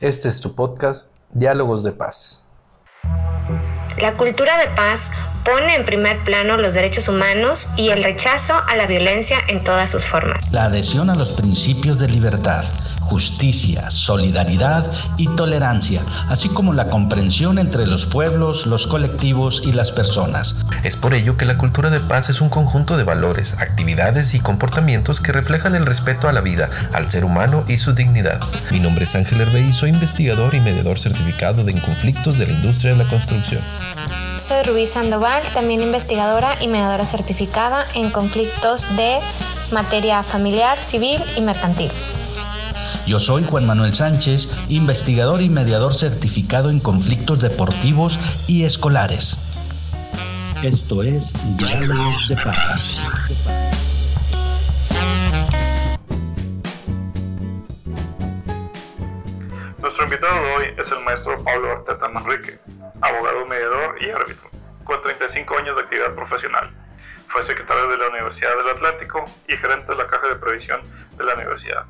Este es tu podcast, Diálogos de Paz. La cultura de paz pone en primer plano los derechos humanos y el rechazo a la violencia en todas sus formas. La adhesión a los principios de libertad justicia, solidaridad y tolerancia, así como la comprensión entre los pueblos, los colectivos y las personas. Es por ello que la cultura de paz es un conjunto de valores, actividades y comportamientos que reflejan el respeto a la vida, al ser humano y su dignidad. Mi nombre es Ángel Herbey, soy investigador y mediador certificado de conflictos de la industria de la construcción. Soy Rubí Sandoval, también investigadora y mediadora certificada en conflictos de materia familiar, civil y mercantil. Yo soy Juan Manuel Sánchez, investigador y mediador certificado en conflictos deportivos y escolares. Esto es Diálogos de Paz. Nuestro invitado de hoy es el maestro Pablo Arteta Manrique, abogado mediador y árbitro, con 35 años de actividad profesional. Fue secretario de la Universidad del Atlántico y gerente de la Caja de Previsión de la Universidad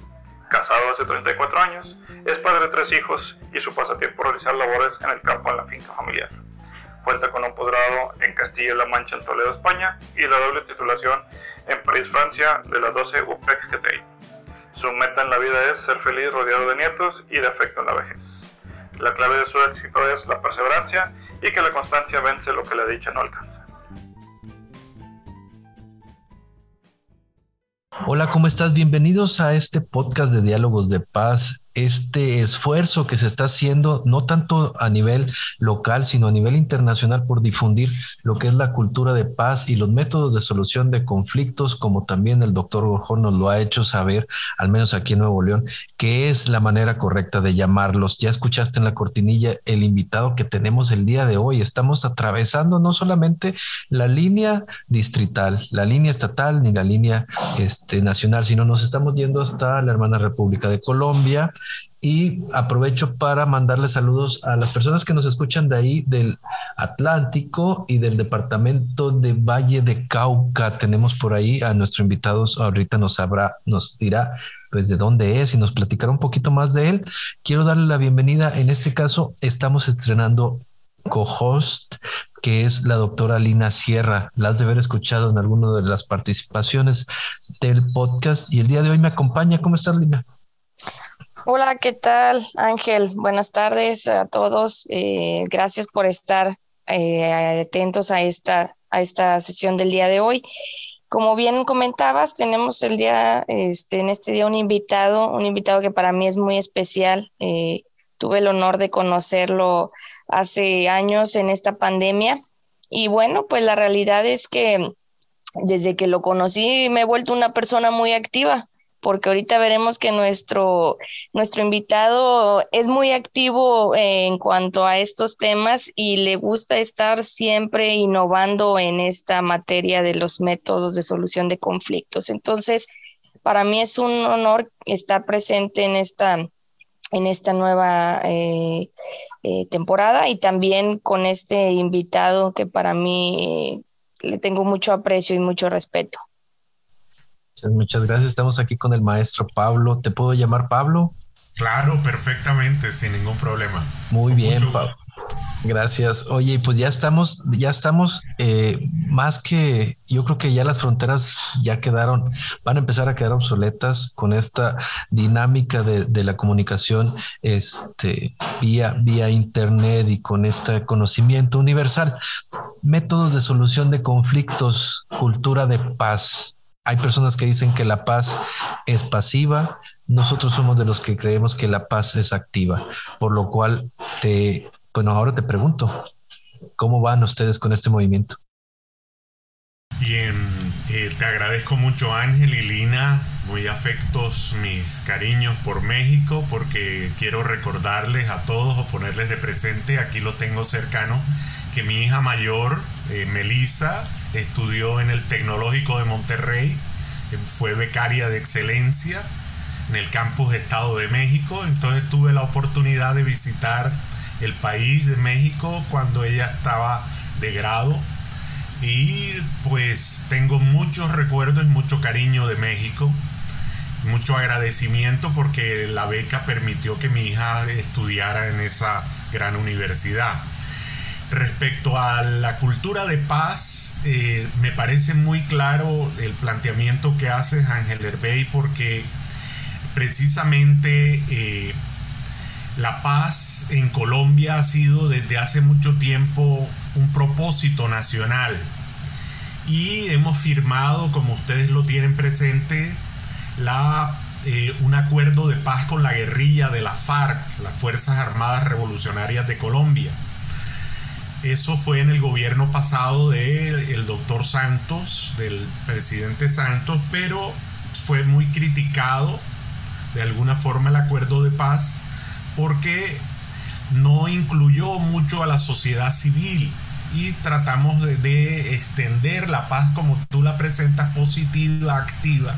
casado hace 34 años, es padre de tres hijos y su pasatiempo realizar labores en el campo en la finca familiar. Cuenta con un posgrado en Castilla-La Mancha en Toledo, España y la doble titulación en París, Francia de la 12 UPEC GTI. Su meta en la vida es ser feliz rodeado de nietos y de afecto en la vejez. La clave de su éxito es la perseverancia y que la constancia vence lo que la dicha no alcanza. Hola, ¿cómo estás? Bienvenidos a este podcast de Diálogos de Paz este esfuerzo que se está haciendo, no tanto a nivel local, sino a nivel internacional por difundir lo que es la cultura de paz y los métodos de solución de conflictos, como también el doctor Borjón nos lo ha hecho saber, al menos aquí en Nuevo León, que es la manera correcta de llamarlos. Ya escuchaste en la cortinilla el invitado que tenemos el día de hoy. Estamos atravesando no solamente la línea distrital, la línea estatal, ni la línea este, nacional, sino nos estamos yendo hasta la hermana República de Colombia, y aprovecho para mandarle saludos a las personas que nos escuchan de ahí del Atlántico y del departamento de Valle de Cauca. Tenemos por ahí a nuestro invitado, ahorita nos sabrá, nos dirá pues de dónde es y nos platicará un poquito más de él. Quiero darle la bienvenida. En este caso, estamos estrenando co-host, que es la doctora Lina Sierra. La has de haber escuchado en alguna de las participaciones del podcast y el día de hoy me acompaña. ¿Cómo estás, Lina? Hola, ¿qué tal, Ángel? Buenas tardes a todos. Eh, gracias por estar eh, atentos a esta, a esta sesión del día de hoy. Como bien comentabas, tenemos el día, este, en este día un invitado, un invitado que para mí es muy especial. Eh, tuve el honor de conocerlo hace años en esta pandemia. Y bueno, pues la realidad es que desde que lo conocí me he vuelto una persona muy activa porque ahorita veremos que nuestro, nuestro invitado es muy activo en cuanto a estos temas y le gusta estar siempre innovando en esta materia de los métodos de solución de conflictos. Entonces, para mí es un honor estar presente en esta en esta nueva eh, eh, temporada y también con este invitado que para mí le tengo mucho aprecio y mucho respeto. Muchas, gracias. Estamos aquí con el maestro Pablo. ¿Te puedo llamar Pablo? Claro, perfectamente, sin ningún problema. Muy bien, Pablo. Gracias. Oye, pues ya estamos, ya estamos eh, más que, yo creo que ya las fronteras ya quedaron, van a empezar a quedar obsoletas con esta dinámica de, de la comunicación este, vía, vía internet y con este conocimiento universal. Métodos de solución de conflictos, cultura de paz. Hay personas que dicen que la paz es pasiva, nosotros somos de los que creemos que la paz es activa, por lo cual te, bueno, ahora te pregunto, ¿cómo van ustedes con este movimiento? Bien, eh, te agradezco mucho Ángel y Lina, muy afectos mis cariños por México, porque quiero recordarles a todos o ponerles de presente, aquí lo tengo cercano, que mi hija mayor, eh, Melissa, estudió en el Tecnológico de Monterrey, fue becaria de excelencia en el campus Estado de México, entonces tuve la oportunidad de visitar el país de México cuando ella estaba de grado y pues tengo muchos recuerdos mucho cariño de México mucho agradecimiento porque la beca permitió que mi hija estudiara en esa gran universidad. Respecto a la cultura de paz, eh, me parece muy claro el planteamiento que hace Ángel Herbey porque precisamente eh, la paz en Colombia ha sido desde hace mucho tiempo un propósito nacional y hemos firmado, como ustedes lo tienen presente, la, eh, un acuerdo de paz con la guerrilla de la FARC, las Fuerzas Armadas Revolucionarias de Colombia. Eso fue en el gobierno pasado del doctor Santos, del presidente Santos, pero fue muy criticado de alguna forma el acuerdo de paz porque no incluyó mucho a la sociedad civil y tratamos de, de, extender la paz como tú la presentas positiva, activa,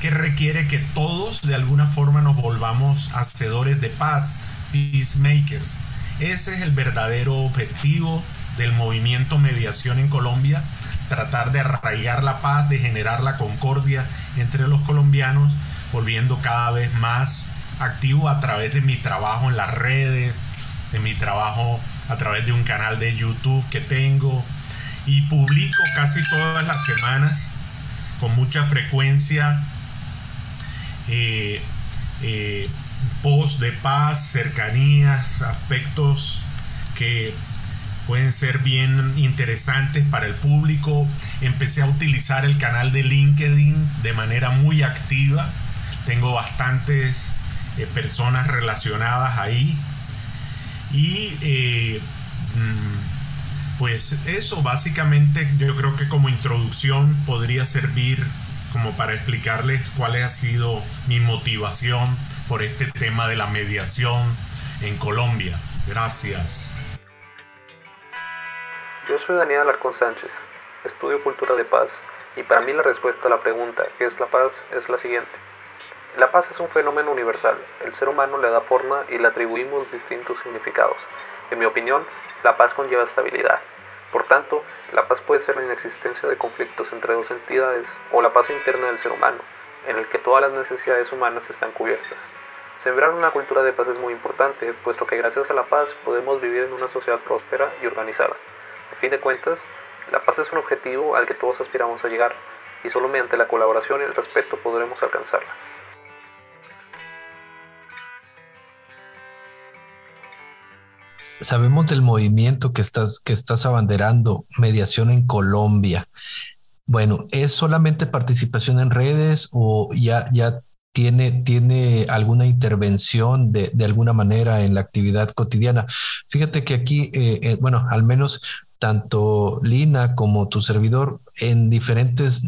que requiere que todos de alguna forma nos volvamos hacedores de paz, peacemakers. Ese es el verdadero objetivo del movimiento mediación en Colombia, tratar de arraigar la paz, de generar la concordia entre los colombianos, volviendo cada vez más activo a través de mi trabajo en las redes, de mi trabajo a través de un canal de YouTube que tengo y publico casi todas las semanas con mucha frecuencia eh, eh, post de paz, cercanías, aspectos que pueden ser bien interesantes para el público. Empecé a utilizar el canal de LinkedIn de manera muy activa. Tengo bastantes eh, personas relacionadas ahí. Y eh, mm, pues eso básicamente yo creo que como introducción podría servir como para explicarles cuál ha sido mi motivación por este tema de la mediación en Colombia. Gracias. Yo soy Daniel Alarcón Sánchez, estudio cultura de paz y para mí la respuesta a la pregunta ¿qué es la paz? es la siguiente. La paz es un fenómeno universal, el ser humano le da forma y le atribuimos distintos significados. En mi opinión, la paz conlleva estabilidad. Por tanto, la paz puede ser la inexistencia de conflictos entre dos entidades o la paz interna del ser humano, en el que todas las necesidades humanas están cubiertas. Sembrar una cultura de paz es muy importante, puesto que gracias a la paz podemos vivir en una sociedad próspera y organizada. A fin de cuentas, la paz es un objetivo al que todos aspiramos a llegar, y solo mediante la colaboración y el respeto podremos alcanzarla. sabemos del movimiento que estás, que estás abanderando, mediación en Colombia. Bueno, ¿es solamente participación en redes o ya, ya tiene, tiene alguna intervención de, de alguna manera en la actividad cotidiana? Fíjate que aquí, eh, eh, bueno, al menos tanto Lina como tu servidor en diferentes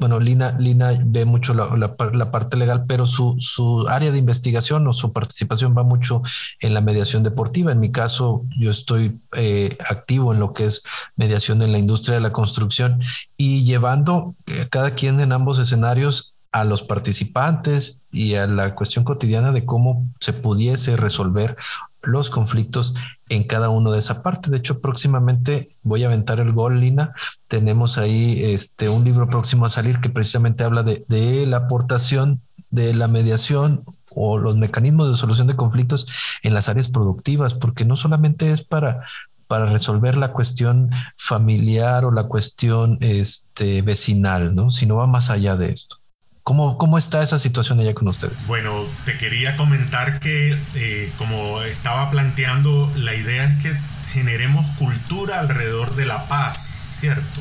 bueno, Lina, Lina ve mucho la, parte legal, pero su, su, área de investigación o su participación va mucho en la mediación deportiva. En mi caso, yo estoy eh, activo en lo que es mediación en la industria de la construcción y llevando eh, cada quien en ambos escenarios a los participantes y a la cuestión cotidiana de cómo se pudiese resolver los conflictos en cada uno de esa parte. De hecho, próximamente voy a aventar el gol, Lina. Tenemos ahí este, un libro próximo a salir que precisamente habla de, la aportación de la mediación o los mecanismos de solución de conflictos en las áreas productivas, porque no solamente es para, para resolver la cuestión familiar o la cuestión este, vecinal, ¿no? sino va más allá de esto. ¿Cómo, ¿Cómo, está esa situación allá con ustedes? Bueno, te quería comentar que, eh, como estaba planteando, la idea es que generemos cultura alrededor de la paz, ¿cierto?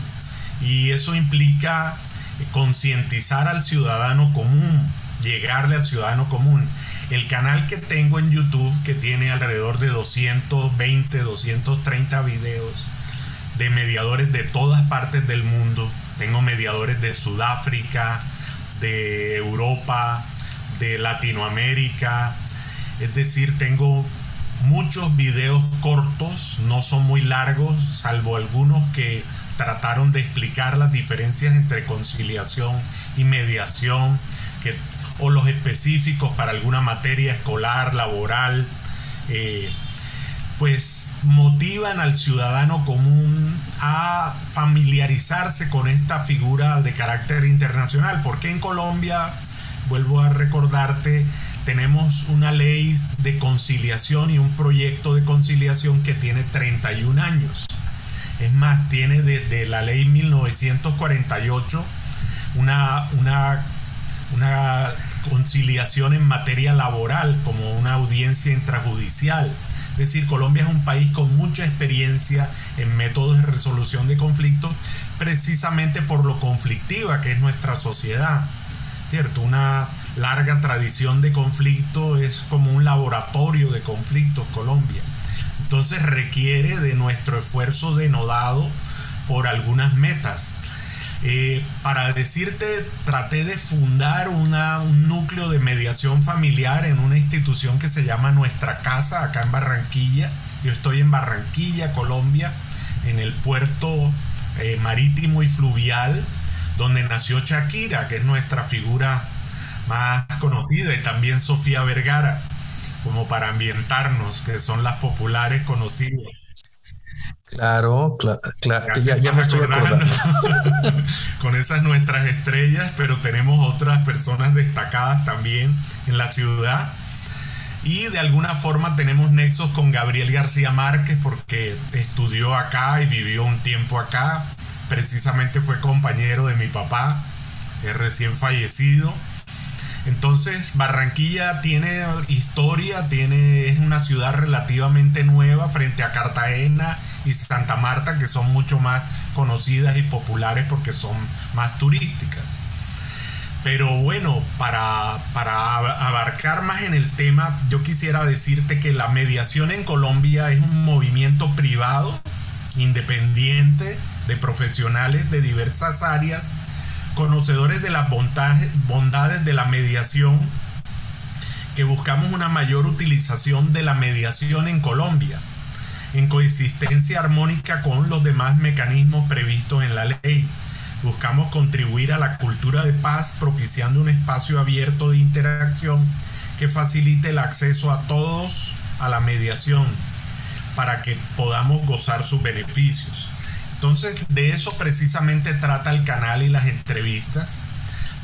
Y eso implica concientizar al ciudadano común, llegarle al ciudadano común. El canal que tengo en YouTube, que tiene alrededor de 220, 230 videos de mediadores de todas partes del mundo, tengo mediadores de Sudáfrica, de Europa, de Latinoamérica. Es decir, tengo muchos videos cortos, no son muy largos, salvo algunos que trataron de explicar las diferencias entre conciliación y mediación, que, o los específicos para alguna materia escolar, laboral. Eh, pues motivan al ciudadano común a familiarizarse con esta figura de carácter internacional. Porque en Colombia vuelvo a recordarte, tenemos una ley de conciliación y un proyecto de conciliación que tiene 31 años. Es más, tiene desde la ley 1948 una, una, una conciliación en materia laboral como una audiencia intrajudicial. Es decir, Colombia es un país con mucha experiencia en métodos de resolución de conflictos, precisamente por lo conflictiva que es nuestra sociedad. ¿Cierto? Una larga tradición de conflicto es como un laboratorio de conflictos Colombia. Entonces requiere de nuestro esfuerzo denodado por algunas metas. Eh, para decirte, traté de fundar una, un núcleo de mediación familiar en una institución que se llama Nuestra Casa, acá en Barranquilla. Yo estoy en Barranquilla, Colombia, en el puerto eh, marítimo y fluvial, donde nació Shakira, que es nuestra figura más conocida, y también Sofía Vergara como para ambientarnos, que son las populares conocidas. Claro, claro, ya, ya, me estoy acordando. con esas nuestras estrellas, pero tenemos otras personas destacadas también en la ciudad. Y de alguna forma tenemos nexos con Gabriel García Márquez porque estudió acá y vivió un tiempo acá. Precisamente fue compañero de mi papá, es recién fallecido. Entonces, Barranquilla tiene historia, tiene, es una ciudad relativamente nueva frente a Cartagena y Santa Marta, que son mucho más conocidas y populares porque son más turísticas. Pero bueno, para, para abarcar más en el tema, yo quisiera decirte que la mediación en Colombia es un movimiento privado, independiente, de profesionales de diversas áreas conocedores de las bondades de la mediación, que buscamos una mayor utilización de la mediación en Colombia, en coexistencia armónica con los demás mecanismos previstos en la ley. Buscamos contribuir a la cultura de paz propiciando un espacio abierto de interacción que facilite el acceso a todos a la mediación para que podamos gozar sus beneficios. Entonces, de eso precisamente trata el canal y las entrevistas.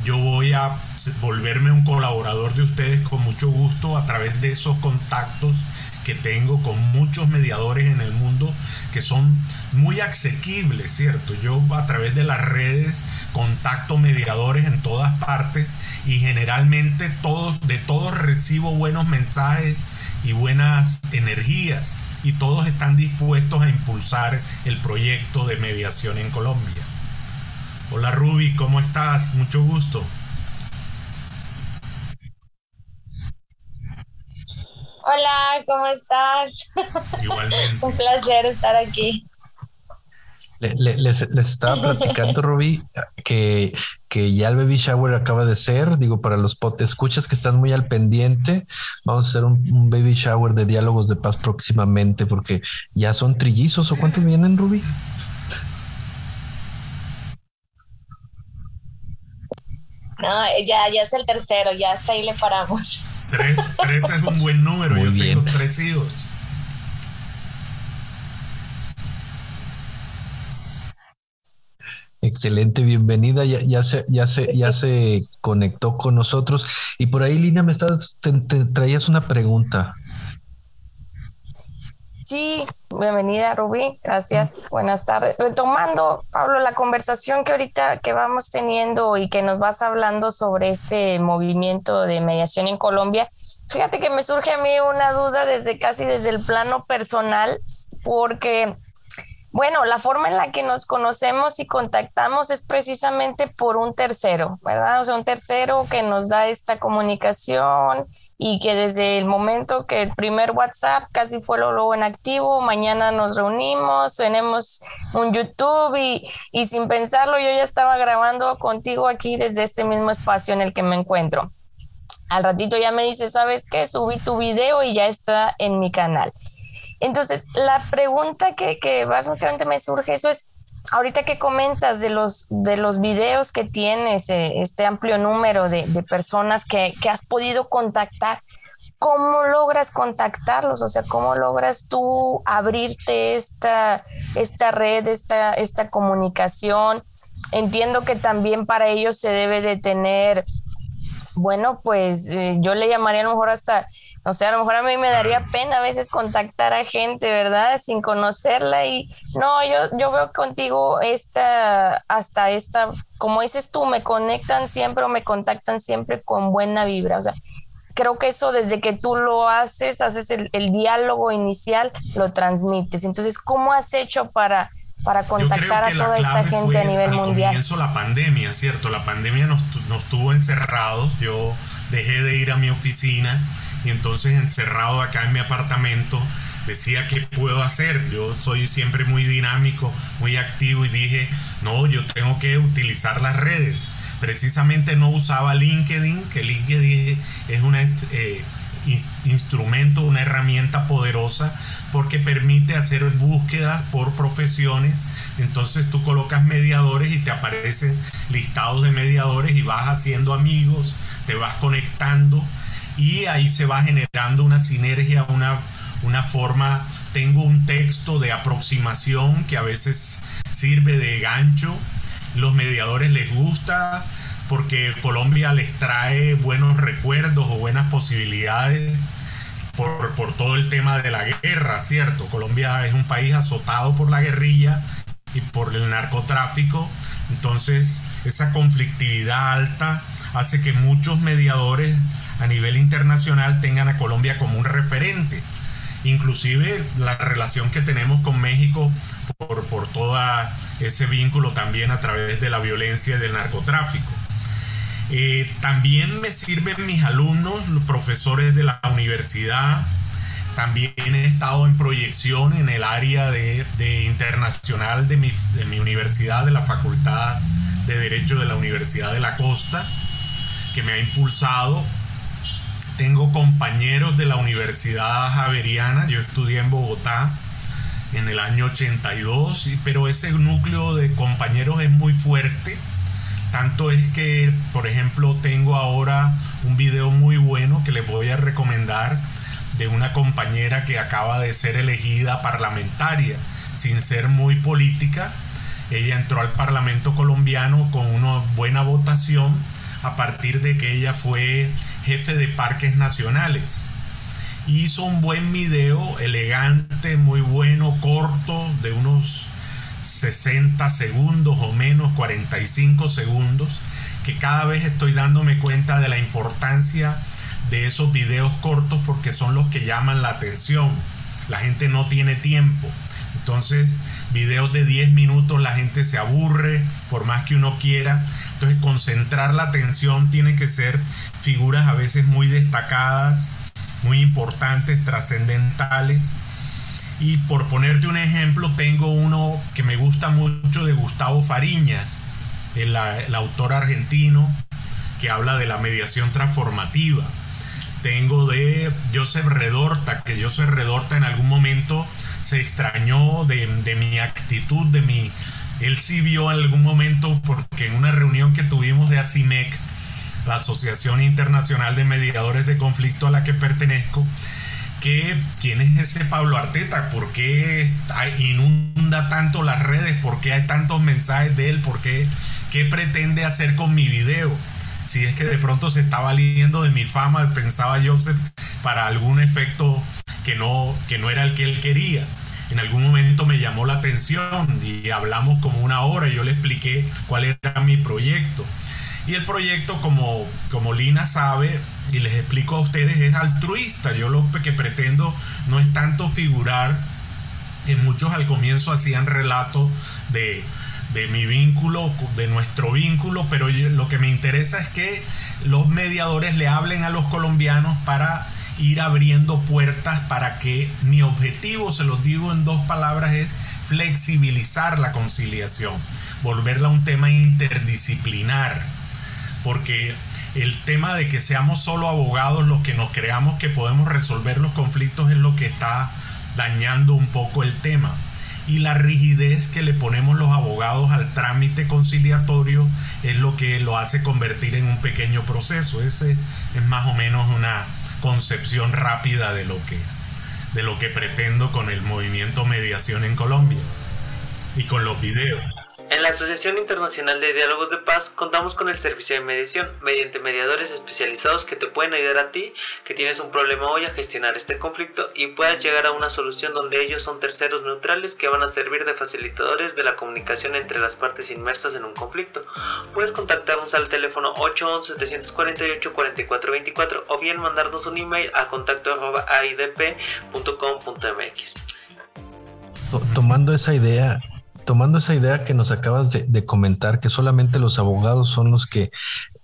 Yo voy a volverme un colaborador de ustedes con mucho gusto a través de esos contactos que tengo con muchos mediadores en el mundo que son muy asequibles, ¿cierto? Yo a través de las redes contacto mediadores en todas partes y generalmente todos, de todos recibo buenos mensajes y buenas energías y todos están dispuestos a impulsar el proyecto de mediación en Colombia. Hola Ruby, ¿cómo estás? Mucho gusto. Hola, ¿cómo estás? Igualmente. Un placer estar aquí les, estaba platicando, Ruby, que, que ya el baby shower acaba de ser. Digo, para los pot escuchas que están muy al pendiente, vamos a hacer un, baby shower de diálogos de paz próximamente, porque ya son trillizos. ¿O cuántos vienen, Ruby? No, ya, ya es el tercero, ya hasta ahí le paramos. Tres, tres es un buen número. Yo tengo tres hijos. Excelente, bienvenida. Ya, ya, se, ya, se, ya se conectó con nosotros. Y por ahí, Lina, me estás, te, traías una pregunta. Sí, bienvenida Rubí, gracias, buenas tardes. Retomando, Pablo, la conversación que ahorita que vamos teniendo y que nos vas hablando sobre este movimiento de mediación en Colombia, fíjate que me surge a mí una duda desde casi desde el plano personal, porque bueno, la forma en la que nos conocemos y contactamos es precisamente por un tercero, ¿verdad? O sea, un tercero que nos da esta comunicación y que desde el momento que el primer WhatsApp casi fue luego en activo, mañana nos reunimos, tenemos un YouTube y, y sin pensarlo yo ya estaba grabando contigo aquí desde este mismo espacio en el que me encuentro. Al ratito ya me dice, ¿sabes qué? Subí tu video y ya está en mi canal. Entonces, la pregunta que, que básicamente me surge eso es, ahorita que comentas de los, de los videos que tienes, eh, este amplio número de, personas que, has podido contactar, ¿cómo logras contactarlos? O sea, ¿cómo logras tú abrirte esta, esta red, esta, esta comunicación? Entiendo que también para ellos se debe de tener Bueno, pues eh, yo le llamaría a lo mejor hasta, no sé, a lo mejor a mí me daría pena a veces contactar a gente, ¿verdad? Sin conocerla y no, yo, yo veo contigo esta, hasta esta, como dices tú, me conectan siempre o me contactan siempre con buena vibra, o sea, creo que eso desde que tú lo haces, haces el, el diálogo inicial, lo transmites. Entonces, ¿cómo has hecho para para contactar a toda esta gente a nivel al mundial. Comienzo la pandemia, ¿cierto? La pandemia nos, nos tuvo encerrados. Yo dejé de ir a mi oficina y entonces encerrado acá en mi apartamento decía qué puedo hacer. Yo soy siempre muy dinámico, muy activo y dije, no, yo tengo que utilizar las redes. Precisamente no usaba LinkedIn, que LinkedIn es una eh, instrumento, una herramienta poderosa porque permite hacer búsquedas por profesiones. Entonces tú colocas mediadores y te aparecen listados de mediadores y vas haciendo amigos, te vas conectando y ahí se va generando una sinergia, una, una forma. Tengo un texto de aproximación que a veces sirve de gancho. Los mediadores les gusta porque Colombia les trae buenos recuerdos o buenas posibilidades por, todo el tema de la guerra, ¿cierto? Colombia es un país azotado por la guerrilla y por el narcotráfico, entonces esa conflictividad alta hace que muchos mediadores a nivel internacional tengan a Colombia como un referente. Inclusive la relación que tenemos con México por, por todo ese vínculo también a través de la violencia y del narcotráfico. Eh, también me sirven mis alumnos, los profesores de la universidad. También he estado en proyección en el área de, internacional de mi, de mi, universidad, de la Facultad de Derecho de la Universidad de la Costa, que me ha impulsado. Tengo compañeros de la Universidad Javeriana, yo estudié en Bogotá en el año 82, pero ese núcleo de compañeros es muy fuerte tanto es que, por ejemplo, tengo ahora un video muy bueno que les voy a recomendar de una compañera que acaba de ser elegida parlamentaria sin ser muy política. Ella entró al Parlamento colombiano con una buena votación a partir de que ella fue jefe de parques nacionales. Hizo un buen video, elegante, muy bueno, corto, de unos 60 segundos o menos, 45 segundos, que cada vez estoy dándome cuenta de la importancia de esos videos cortos porque son los que llaman la atención. La gente no tiene tiempo. Entonces, videos de 10 minutos la gente se aburre por más que uno quiera. Entonces, concentrar la atención tiene que ser figuras a veces muy destacadas, muy importantes, trascendentales y por ponerte un ejemplo, tengo uno que me gusta mucho de Gustavo Fariñas, el, autor argentino que habla de la mediación transformativa. Tengo de Joseph Redorta, que Joseph Redorta en algún momento se extrañó de, de mi actitud, de mi... Él sí vio en algún momento, porque en una reunión que tuvimos de ACIMEC, la Asociación Internacional de Mediadores de Conflicto a la que pertenezco, quién es ese Pablo Arteta, por qué inunda tanto las redes, por qué hay tantos mensajes de él, por qué, qué pretende hacer con mi video. Si es que de pronto se está valiendo de mi fama, pensaba Joseph, para algún efecto que no, que no era el que él quería. En algún momento me llamó la atención y hablamos como una hora y yo le expliqué cuál era mi proyecto. Y el proyecto, como, como Lina sabe, y les explico a ustedes, es altruista. Yo lo que pretendo no es tanto figurar, en muchos al comienzo hacían relatos de, de mi vínculo, de nuestro vínculo, pero lo que me interesa es que los mediadores le hablen a los colombianos para ir abriendo puertas para que mi objetivo, se los digo en dos palabras, es flexibilizar la conciliación, volverla un tema interdisciplinar porque el tema de que seamos solo abogados los que nos creamos que podemos resolver los conflictos es lo que está dañando un poco el tema. Y la rigidez que le ponemos los abogados al trámite conciliatorio es lo que lo hace convertir en un pequeño proceso. Ese es más o menos una concepción rápida de lo que, de lo que pretendo con el movimiento mediación en Colombia y con los videos. En la Asociación Internacional de Diálogos de Paz contamos con el servicio de mediación mediante mediadores especializados que te pueden ayudar a ti que tienes un problema hoy a gestionar este conflicto y puedas llegar a una solución donde ellos son terceros neutrales que van a servir de facilitadores de la comunicación entre las partes inmersas en un conflicto. Puedes contactarnos al teléfono 811-748-4424 o bien mandarnos un email a contacto.aidp.com.mx. Tomando esa idea, tomando esa idea que nos acabas de, comentar, que solamente los abogados son los que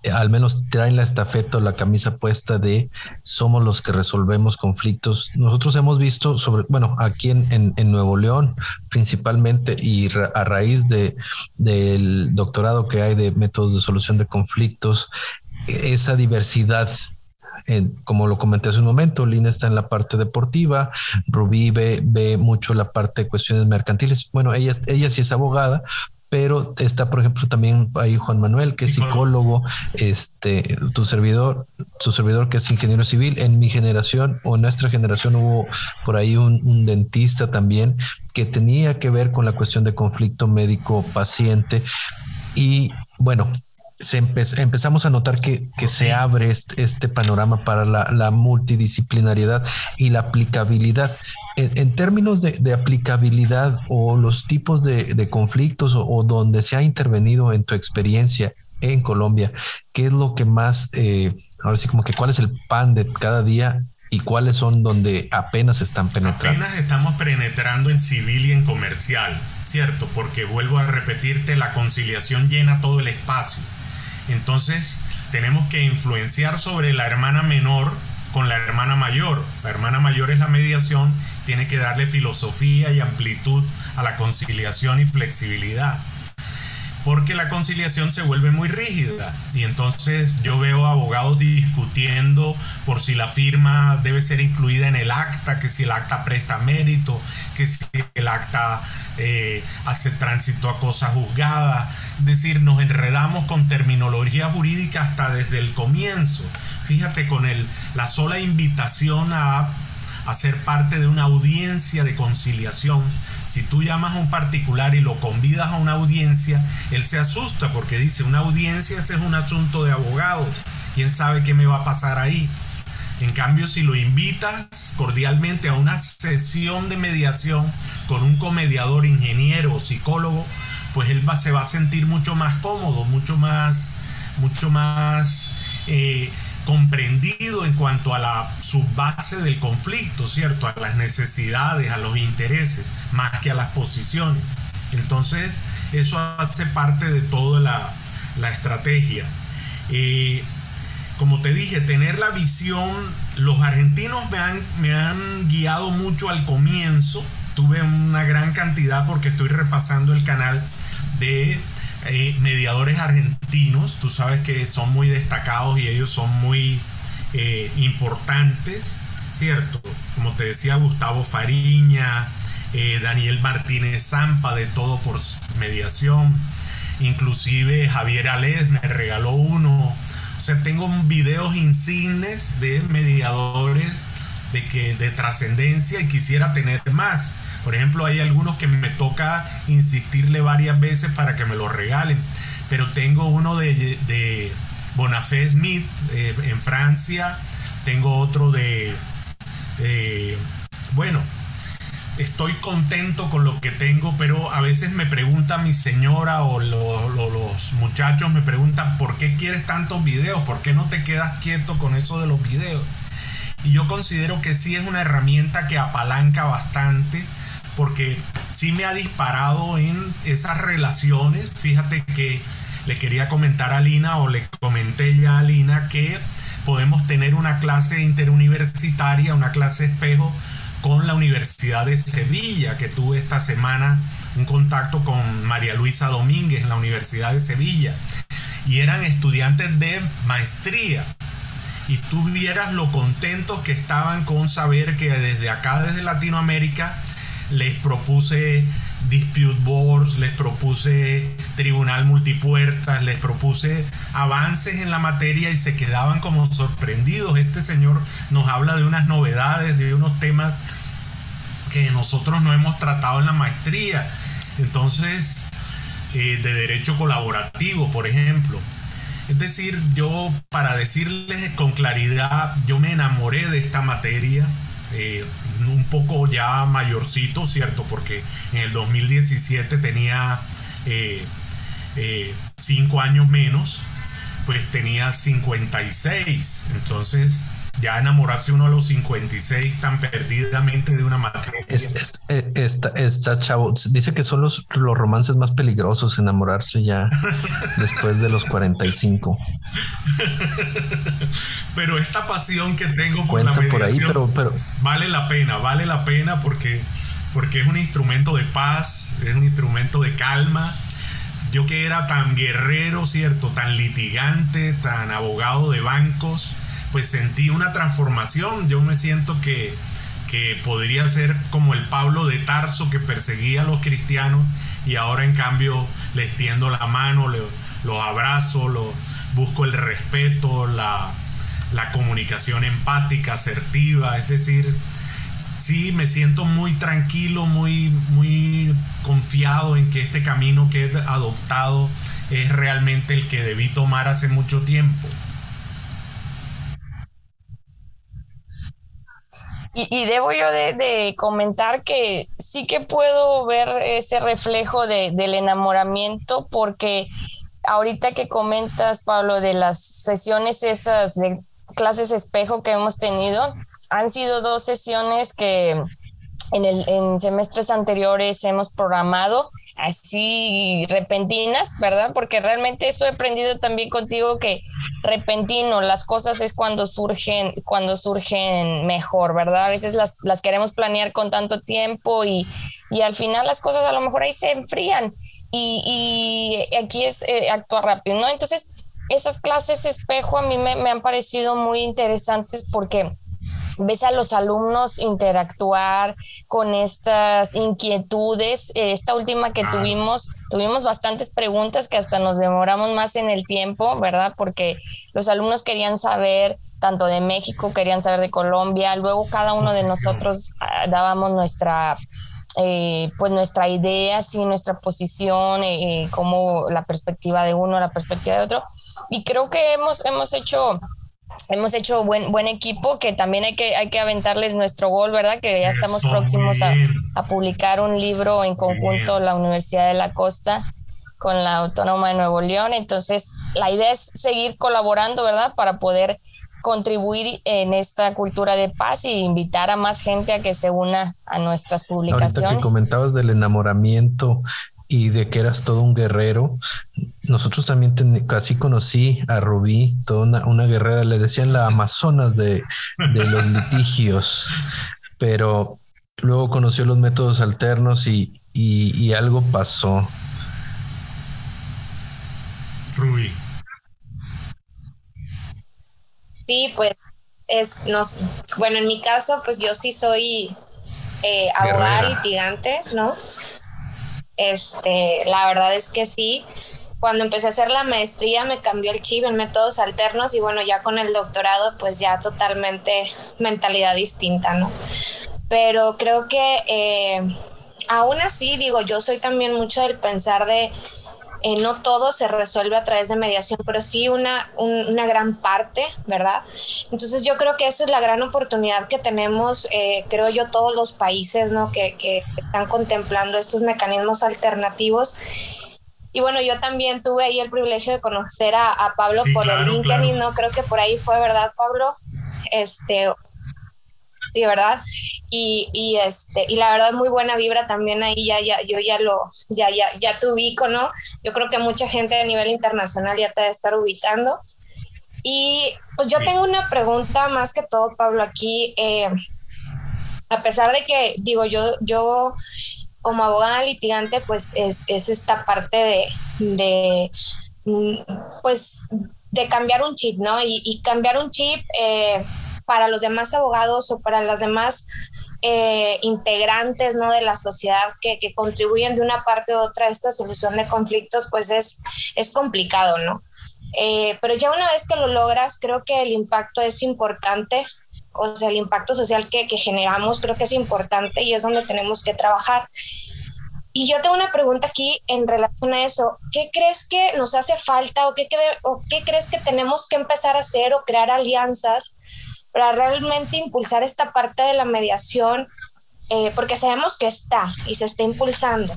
eh, al menos traen la estafeta o la camisa puesta de somos los que resolvemos conflictos. Nosotros hemos visto sobre, bueno, aquí en, Nuevo León principalmente y a raíz de, del doctorado que hay de métodos de solución de conflictos, esa diversidad como lo comenté hace un momento, Lina está en la parte deportiva, Rubí ve, mucho la parte de cuestiones mercantiles. Bueno, ella, ella sí es abogada, pero está, por ejemplo, también ahí Juan Manuel, que es psicólogo, este, tu servidor, tu servidor que es ingeniero civil. En mi generación o en nuestra generación hubo por ahí un, un dentista también que tenía que ver con la cuestión de conflicto médico-paciente. Y bueno, empezamos a notar que, se abre este, panorama para la, multidisciplinariedad y la aplicabilidad. En, términos de, aplicabilidad o los tipos de, conflictos o, donde se ha intervenido en tu experiencia en Colombia, ¿qué es lo que más, eh, ahora sí como que cuál es el pan de cada día y cuáles son donde apenas están penetrando? Apenas estamos penetrando en civil y en comercial, ¿cierto? Porque vuelvo a repetirte, la conciliación llena todo el espacio entonces tenemos que influenciar sobre la hermana menor con la hermana mayor. La hermana mayor es la mediación, tiene que darle filosofía y amplitud a la conciliación y flexibilidad porque la conciliación se vuelve muy rígida y entonces yo veo abogados discutiendo por si la firma debe ser incluida en el acta, que si el acta presta mérito, que si el acta eh, hace tránsito a cosa juzgada, es decir, nos enredamos con terminología jurídica hasta desde el comienzo. Fíjate con el, la sola invitación a a ser parte de una audiencia de conciliación. Si tú llamas a un particular y lo convidas a una audiencia, él se asusta porque dice, una audiencia ese es un asunto de abogados. ¿Quién sabe qué me va a pasar ahí? En cambio, si lo invitas cordialmente a una sesión de mediación con un comediador, ingeniero o psicólogo, pues él se va a sentir mucho más cómodo, mucho más, mucho más eh, comprendido en cuanto a la subbase del conflicto, ¿cierto? A las necesidades, a los intereses, más que a las posiciones. Entonces, eso hace parte de toda la, estrategia. Eh, como te dije, tener la visión, los argentinos me han, me han guiado mucho al comienzo. Tuve una gran cantidad porque estoy repasando el canal de eh, mediadores argentinos, tú sabes que son muy destacados y ellos son muy eh, importantes, ¿cierto? Como te decía, Gustavo Fariña, eh, Daniel Martínez Zampa de Todo por Mediación, inclusive Javier Alés me regaló uno. O sea, tengo videos insignes de mediadores de, que, de trascendencia y quisiera tener más. Por ejemplo, hay algunos que me toca insistirle varias veces para que me lo regalen. Pero tengo uno de, de Bonafé Smith eh, en Francia. Tengo otro de... bueno, estoy contento con lo que tengo, pero a veces me pregunta mi señora o los muchachos me preguntan, ¿por qué quieres tantos videos? ¿Por qué no te quedas quieto con eso de los videos? Y yo considero que sí es una herramienta que apalanca bastante porque sí me ha disparado en esas relaciones. Fíjate que le quería comentar a Lina o le comenté ya a Lina que podemos tener una clase interuniversitaria, una clase espejo con la Universidad de Sevilla, que tuve esta semana un contacto con María Luisa Domínguez en la Universidad de Sevilla. Y eran estudiantes de maestría. Y tú vieras lo contentos que estaban con saber que desde acá, desde Latinoamérica, les propuse dispute boards, les propuse tribunal multipuertas, les propuse avances en la materia y se quedaban como sorprendidos. Este señor nos habla de unas novedades, de unos temas que nosotros no hemos tratado en la maestría. Entonces, eh, de derecho colaborativo, por ejemplo. Es decir, yo para decirles con claridad, yo me enamoré de esta materia, eh, un poco ya mayorcito, ¿cierto? Porque en el 2017 tenía eh, cinco años menos, pues tenía 56. Entonces, ya enamorarse uno a los 56 tan perdidamente de una materia. Eh, esta, chavo dice que son los, los romances más peligrosos enamorarse ya después de los 45. pero esta pasión que tengo por Cuenta por ahí, pero, pero vale la pena, vale la pena porque porque es un instrumento de paz, es un instrumento de calma. Yo que era tan guerrero, ¿cierto? Tan litigante, tan abogado de bancos, pues sentí una transformación. Yo me siento que, podría ser como el Pablo de Tarso que perseguía a los cristianos y ahora en cambio le extiendo la mano, los abrazo, busco el respeto, la, la comunicación empática, asertiva, es decir, sí, me siento muy tranquilo, muy, muy confiado en que este camino que he adoptado es realmente el que debí tomar hace mucho tiempo. Y, debo yo de, comentar que sí que puedo ver ese reflejo del enamoramiento porque ahorita que comentas, Pablo, de las sesiones esas de clases espejo que hemos tenido, han sido dos sesiones que en, el, en semestres anteriores hemos programado así repentinas, ¿verdad? Porque realmente eso he aprendido también contigo que repentino, las cosas es cuando surgen, cuando surgen mejor, ¿verdad? A veces las, las queremos planear con tanto tiempo y, y, al final las cosas a lo mejor ahí se enfrían y, aquí es eh, actuar rápido, ¿no? Entonces, esas clases espejo a mí me han parecido muy interesantes porque ves a los alumnos interactuar con estas inquietudes. Eh, esta última que tuvimos, tuvimos bastantes preguntas que hasta nos demoramos más en el tiempo, ¿verdad? Porque los alumnos querían saber tanto de México, querían saber de Colombia, luego cada uno de nosotros ah, dábamos nuestra eh, pues nuestra idea, sí, nuestra posición, eh, como la perspectiva de uno, la perspectiva de otro. Y creo que hemos, hemos hecho hemos hecho buen, buen equipo, que también hay que, hay que aventarles nuestro gol, ¿verdad? Que ya estamos próximos a, publicar un libro en conjunto la Universidad de la Costa con la Autónoma de Nuevo León. Entonces, la idea es seguir colaborando, ¿verdad? Para poder contribuir en esta cultura de paz y invitar a más gente a que se una a nuestras publicaciones. Ahorita que comentabas del enamoramiento y de que eras todo un guerrero. Nosotros también casi conocí a Rubí, toda una, guerrera, le decían la Amazonas de, los litigios, pero luego conoció los métodos alternos y, y algo pasó. Rubí. Sí, pues es, nos, bueno, en mi caso, pues yo sí soy eh, abogada litigante, ¿no? Este, la verdad es que sí. Cuando empecé a hacer la maestría me cambió el chip en métodos alternos y bueno, ya con el doctorado pues ya totalmente mentalidad distinta, ¿no? Pero creo que eh, aún así, digo, yo soy también mucho del pensar de eh, no todo se resuelve a través de mediación, pero sí una, una gran parte, ¿verdad? Entonces yo creo que esa es la gran oportunidad que tenemos, eh, creo yo, todos los países, ¿no? Que, que están contemplando estos mecanismos alternativos. Y bueno, yo también tuve ahí el privilegio de conocer a, Pablo por el LinkedIn, ¿no? Creo que por ahí fue, ¿verdad, Pablo? Este, sí, ¿verdad? Y, y, este, y la verdad muy buena vibra también ahí, ya, ya, yo ya lo, ya, ya, ya te ubico, ¿no? Yo creo que mucha gente a nivel internacional ya te debe estar ubicando. Y pues yo tengo una pregunta más que todo, Pablo, aquí. Eh, a pesar de que, digo, yo, yo como abogada litigante, pues es, es esta parte de, de, mm, pues, de cambiar un chip, ¿no? Y, y cambiar un chip, eh, para los demás abogados o para las demás eh, integrantes ¿no? de la sociedad que, contribuyen de una parte u otra a esta solución de conflictos, pues es, es complicado, ¿no? Eh, pero ya una vez que lo logras, creo que el impacto es importante, o sea, el impacto social que, que generamos creo que es importante y es donde tenemos que trabajar. Y yo tengo una pregunta aquí en relación a eso. ¿Qué crees que nos hace falta o qué, o qué crees que tenemos que empezar a hacer o crear alianzas para realmente impulsar esta parte de la mediación? Eh, porque sabemos que está y se está impulsando,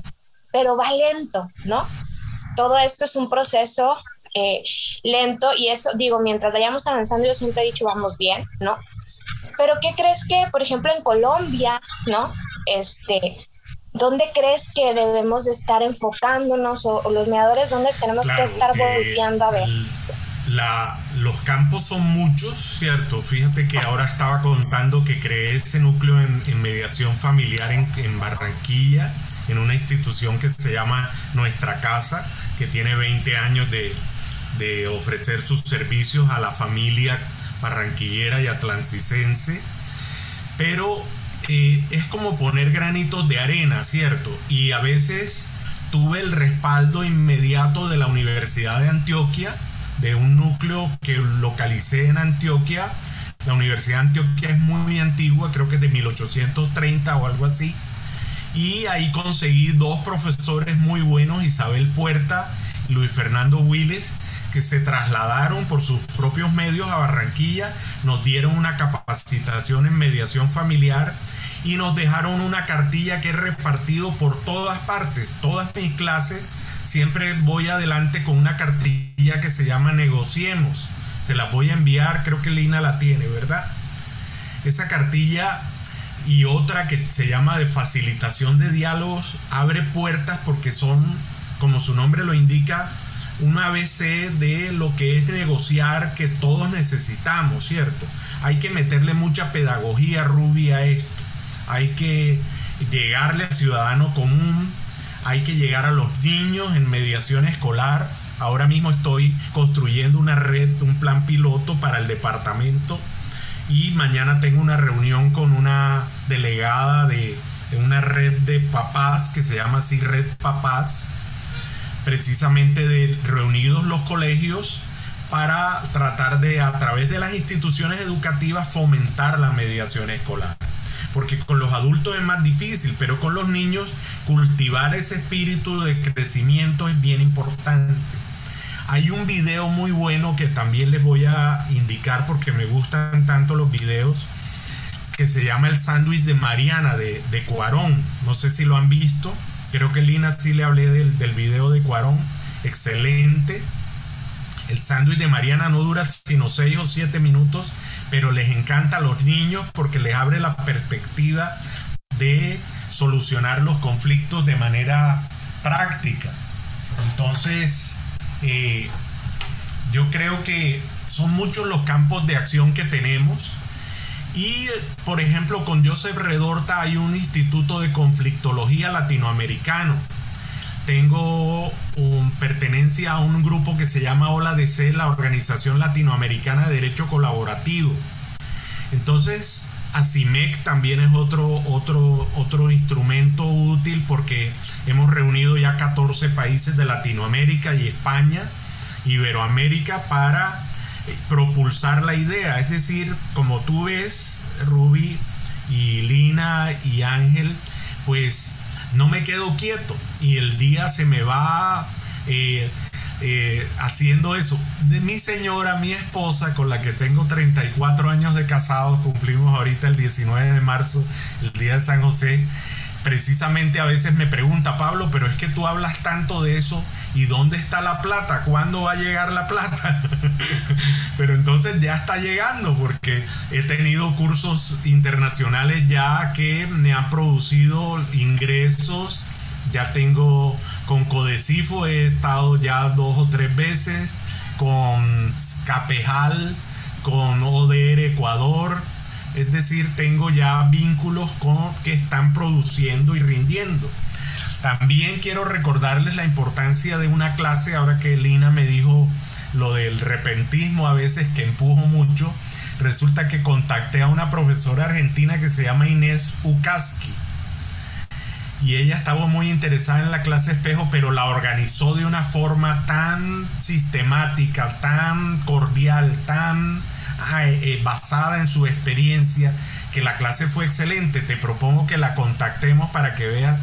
pero va lento, ¿no? Todo esto es un proceso eh, lento y eso, digo, mientras vayamos avanzando, yo siempre he dicho, vamos bien, ¿no? Pero ¿qué crees que, por ejemplo, en Colombia, ¿no? Este, ¿dónde crees que debemos estar enfocándonos o, los mediadores, dónde tenemos que estar eh, volteando a ver? La, los campos son muchos, ¿cierto? Fíjate que ahora estaba contando que creé ese núcleo en, mediación familiar en, en, Barranquilla, en una institución que se llama Nuestra Casa, que tiene 20 años de, de ofrecer sus servicios a la familia barranquillera y atlanticense. Pero eh, es como poner granitos de arena, ¿cierto? Y a veces tuve el respaldo inmediato de la Universidad de Antioquia, de un núcleo que localicé en Antioquia. La Universidad de Antioquia es muy antigua, creo que es de 1830 o algo así. Y ahí conseguí dos profesores muy buenos, Isabel Puerta, Luis Fernando Willes, que se trasladaron por sus propios medios a Barranquilla, nos dieron una capacitación en mediación familiar y nos dejaron una cartilla que he repartido por todas partes, todas mis clases. Siempre voy adelante con una cartilla que se llama Negociemos. Se la voy a enviar, creo que Lina la tiene, ¿verdad? Esa cartilla y otra que se llama de facilitación de diálogos abre puertas porque son, como su nombre lo indica, un ABC de lo que es negociar que todos necesitamos, ¿cierto? Hay que meterle mucha pedagogía, rubia a esto. Hay que llegarle al ciudadano común, hay que llegar a los niños en mediación escolar. Ahora mismo estoy construyendo una red, un plan piloto para el departamento y mañana tengo una reunión con una delegada de, una red de papás que se llama así Red Papás precisamente de reunidos los colegios para tratar de, a través de las instituciones educativas, fomentar la mediación escolar. Porque con los adultos es más difícil, pero con los niños cultivar ese espíritu de crecimiento es bien importante. Hay un video muy bueno que también les voy a indicar porque me gustan tanto los videos, que se llama El sándwich de Mariana de, de Cuarón. No sé si lo han visto Creo que Lina sí le hablé del, del video de Cuarón. Excelente. El sándwich de Mariana no dura sino 6 o 7 minutos, pero les encanta a los niños porque les abre la perspectiva de solucionar los conflictos de manera práctica. Entonces, eh, yo creo que son muchos los campos de acción que tenemos y, por ejemplo, con Joseph Redorta hay un instituto de conflictología latinoamericano. Tengo un, pertenencia a un grupo que se llama Ola C, la Organización Latinoamericana de Derecho Colaborativo. Entonces, ACIMEC también es otro, otro, otro instrumento útil porque hemos reunido ya 14 países de Latinoamérica y España, Iberoamérica, para propulsar la idea. Es decir, como tú ves, Ruby y Lina y Ángel, pues no me quedo quieto y el día se me va eh, eh, haciendo eso. De mi señora, mi esposa, con la que tengo 34 años de casado, cumplimos ahorita el 19 de marzo, el día de San José precisamente a veces me pregunta, Pablo, pero es que tú hablas tanto de eso y ¿dónde está la plata? ¿Cuándo va a llegar la plata? pero entonces ya está llegando porque he tenido cursos internacionales ya que me han producido ingresos. Ya tengo con Codecifo, he estado ya dos o tres veces, con Capejal, con ODR Ecuador es decir, tengo ya vínculos con que están produciendo y rindiendo. También quiero recordarles la importancia de una clase, ahora que Lina me dijo lo del repentismo a veces que empujo mucho. Resulta que contacté a una profesora argentina que se llama Inés Ukaski. Y ella estaba muy interesada en la clase espejo, pero la organizó de una forma tan sistemática, tan cordial, tan eh, eh, basada en su experiencia, que la clase fue excelente. Te propongo que la contactemos para que veas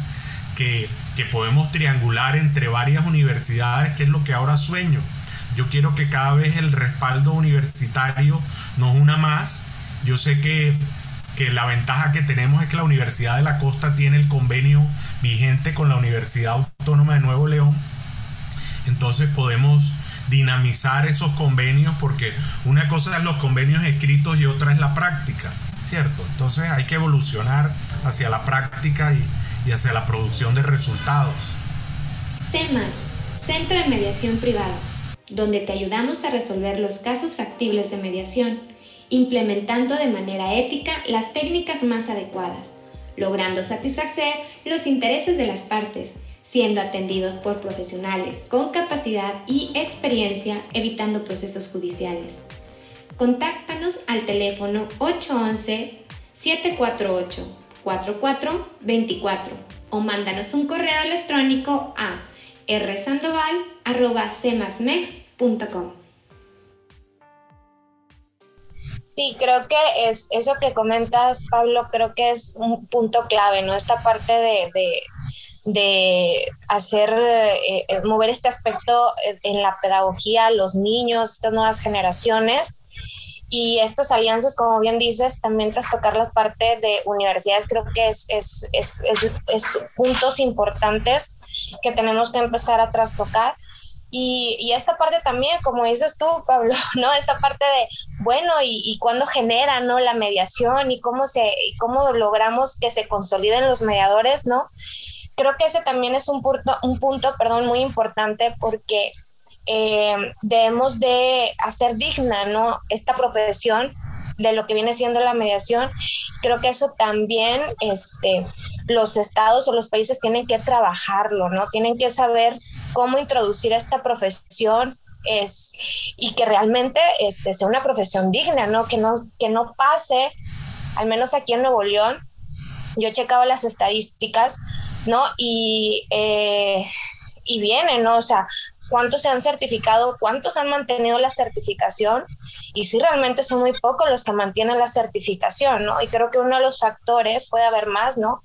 que, que podemos triangular entre varias universidades, que es lo que ahora sueño. Yo quiero que cada vez el respaldo universitario nos una más. Yo sé que, que la ventaja que tenemos es que la Universidad de la Costa tiene el convenio vigente con la Universidad Autónoma de Nuevo León. Entonces podemos dinamizar esos convenios porque una cosa es los convenios escritos y otra es la práctica, ¿cierto? Entonces hay que evolucionar hacia la práctica y, hacia la producción de resultados. CEMAS, Centro de Mediación Privada, donde te ayudamos a resolver los casos factibles de mediación, implementando de manera ética las técnicas más adecuadas, logrando satisfacer los intereses de las partes, siendo atendidos por profesionales con capacidad y experiencia, evitando procesos judiciales. Contáctanos al teléfono 811-748-4424 o mándanos un correo electrónico a rsandoval.com. Sí, creo que es eso que comentas, Pablo, creo que es un punto clave, ¿no? Esta parte de, de hacer, eh, eh, mover este aspecto en la pedagogía, los niños, estas nuevas generaciones. Y estas alianzas, como bien dices, también tras tocar la parte de universidades, creo que es, es, es, es puntos importantes que tenemos que empezar a trastocar. Y, y, esta parte también, como dices tú, Pablo, ¿no? Esta parte de, bueno, y, y cuándo genera, ¿no? La mediación y cómo, se, y cómo logramos que se consoliden los mediadores, ¿no? Creo que ese también es un punto, un punto perdón, muy importante porque eh, debemos de hacer digna ¿no? esta profesión de lo que viene siendo la mediación. Creo que eso también este, los estados o los países tienen que trabajarlo, ¿no? Tienen que saber cómo introducir esta profesión es, y que realmente este, sea una profesión digna, ¿no? Que, no, que no pase, al menos aquí en Nuevo León, yo he checado las estadísticas, ¿no? Y, eh, y vienen, ¿no? O sea, cuántos se han certificado, cuántos han mantenido la certificación y si realmente son muy pocos los que mantienen la certificación, ¿no? Y creo que uno de los factores, puede haber más, ¿no?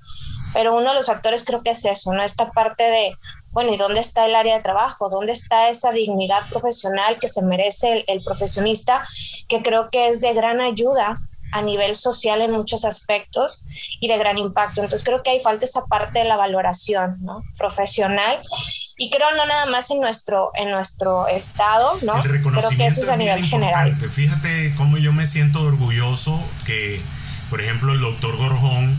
Pero uno de los factores creo que es eso, ¿no? Esta parte de, bueno, ¿y dónde está el área de trabajo? ¿Dónde está esa dignidad profesional que se merece el profesionista? Que creo que es de gran ayuda a nivel social en muchos aspectos y de gran impacto. Entonces creo que hay falta esa parte de la valoración ¿no? profesional y creo no nada más en nuestro, en nuestro estado, ¿no? creo que eso es a nivel general. Fíjate cómo yo me siento orgulloso que, por ejemplo, el doctor Gorjón,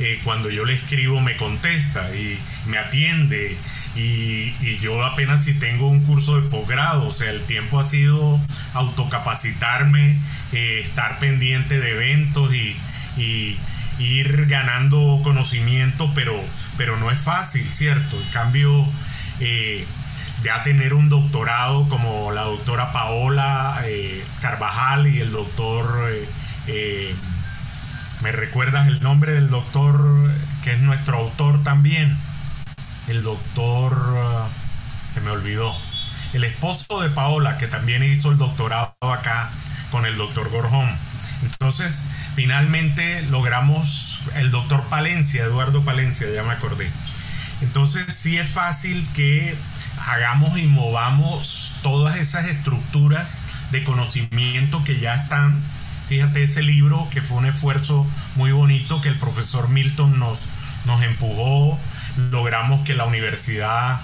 eh, cuando yo le escribo, me contesta y me atiende y, yo apenas si tengo un curso de posgrado, o sea, el tiempo ha sido autocapacitarme, eh, estar pendiente de eventos y, ir ganando conocimiento, pero, pero no es fácil, ¿cierto? En cambio, eh, ya tener un doctorado como la doctora Paola eh, Carvajal y el doctor, ¿me recuerdas el nombre del doctor que es nuestro autor también? El doctor, que me olvidó, el esposo de Paola, que también hizo el doctorado acá con el doctor Gorjón. Entonces, finalmente logramos el doctor Palencia, Eduardo Palencia, ya me acordé. Entonces, sí es fácil que hagamos y movamos todas esas estructuras de conocimiento que ya están. Fíjate ese libro que fue un esfuerzo muy bonito que el profesor Milton nos, nos empujó logramos que la universidad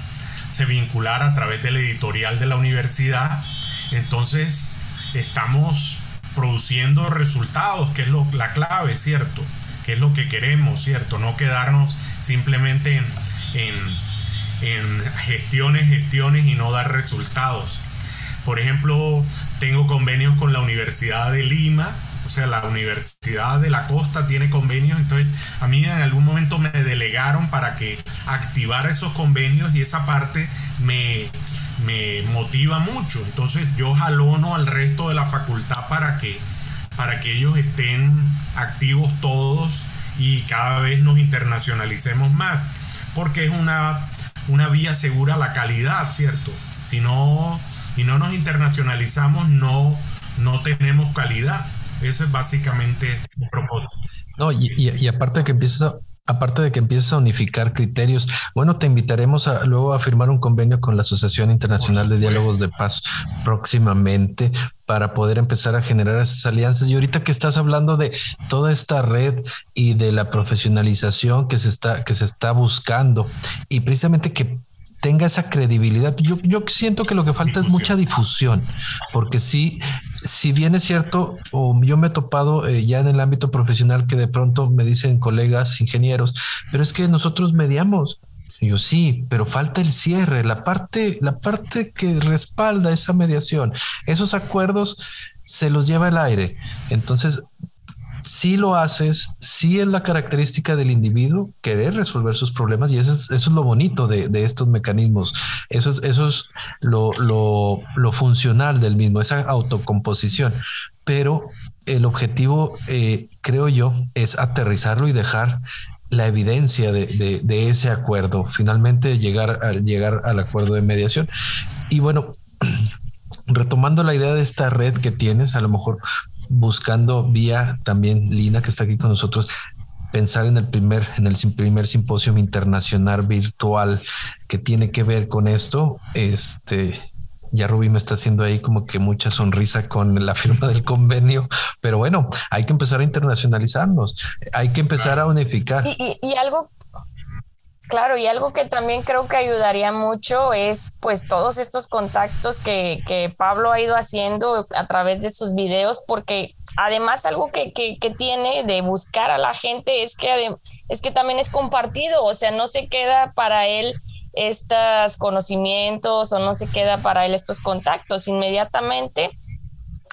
se vinculara a través del editorial de la universidad. Entonces, estamos produciendo resultados, que es lo, la clave, ¿cierto? Que es lo que queremos, ¿cierto? No quedarnos simplemente en, en, en gestiones, gestiones y no dar resultados. Por ejemplo, tengo convenios con la Universidad de Lima, o sea, la Universidad de la Costa tiene convenios, entonces a mí en algún momento me delegaron para que activara esos convenios y esa parte me, me motiva mucho. Entonces yo jalono al resto de la facultad para que, para que ellos estén activos todos y cada vez nos internacionalicemos más, porque es una, una vía segura a la calidad, ¿cierto? Si no, si no nos internacionalizamos, no, no tenemos calidad. Eso es básicamente un propósito. No, y, y, aparte que empiezas aparte de que empieces a unificar criterios, bueno, te invitaremos a, luego a firmar un convenio con la Asociación Internacional de Diálogos de Paz próximamente para poder empezar a generar esas alianzas. Y ahorita que estás hablando de toda esta red y de la profesionalización que se está, que se está buscando y precisamente que tenga esa credibilidad. Yo, yo siento que lo que falta es mucha difusión, porque sí, si bien es cierto, yo me he topado eh, ya en el ámbito profesional que de pronto me dicen colegas ingenieros, pero es que nosotros mediamos. yo sí, pero falta el cierre, la parte, la parte que respalda esa mediación, esos acuerdos se los lleva el aire. Entonces, si lo haces, si es la característica del individuo querer resolver sus problemas y eso es, eso es lo bonito de, estos mecanismos. Eso es, eso es lo, lo, funcional del mismo, esa autocomposición. Pero el objetivo, eh, creo yo, es aterrizarlo y dejar la evidencia de, de, ese acuerdo, finalmente llegar, a, llegar al acuerdo de mediación. Y bueno, retomando la idea de esta red que tienes, a lo mejor buscando vía también Lina, que está aquí con nosotros, pensar en el primer, en el primer simposio internacional virtual que tiene que ver con esto. Este, ya Rubí me está haciendo ahí como que mucha sonrisa con la firma del convenio, pero bueno, hay que empezar a internacionalizarnos, hay que empezar a unificar. Y, y algo Claro, y algo que también creo que ayudaría mucho es pues todos estos contactos que, que Pablo ha ido haciendo a través de sus videos, porque además algo que, que, que, tiene de buscar a la gente es que, es que también es compartido, o sea, no se queda para él estos conocimientos o no se queda para él estos contactos, inmediatamente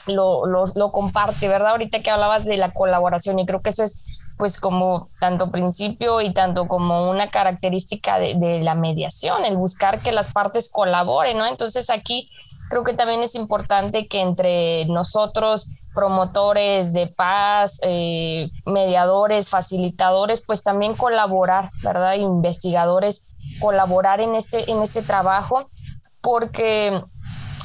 lo, lo, lo comparte, ¿verdad? Ahorita que hablabas de la colaboración y creo que eso es pues como tanto principio y tanto como una característica de, la mediación, el buscar que las partes colaboren, ¿no? Entonces aquí creo que también es importante que entre nosotros, promotores de paz, eh, mediadores, facilitadores, pues también colaborar, ¿verdad? Investigadores, colaborar en este, en este trabajo, porque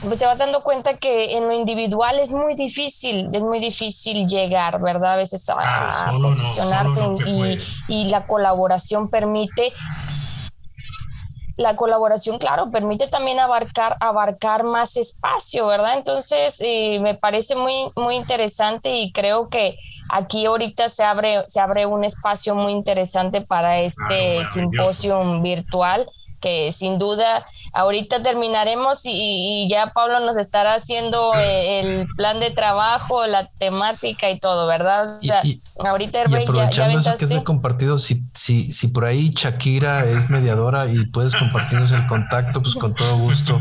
pues te vas dando cuenta que en lo individual es muy difícil, es muy difícil llegar, ¿verdad? A veces a, posicionarse y, la colaboración permite la colaboración, claro, permite también abarcar, abarcar más espacio, ¿verdad? Entonces, eh, me parece muy, muy interesante y creo que aquí ahorita se abre, se abre un espacio muy interesante para este simposio virtual que sin duda ahorita terminaremos y, ya Pablo nos estará haciendo eh, el plan de trabajo, la temática y todo, ¿verdad? O sea, ahorita y aprovechando eso que es de compartido, si, si, si por ahí Shakira es mediadora y puedes compartirnos el contacto, pues con todo gusto.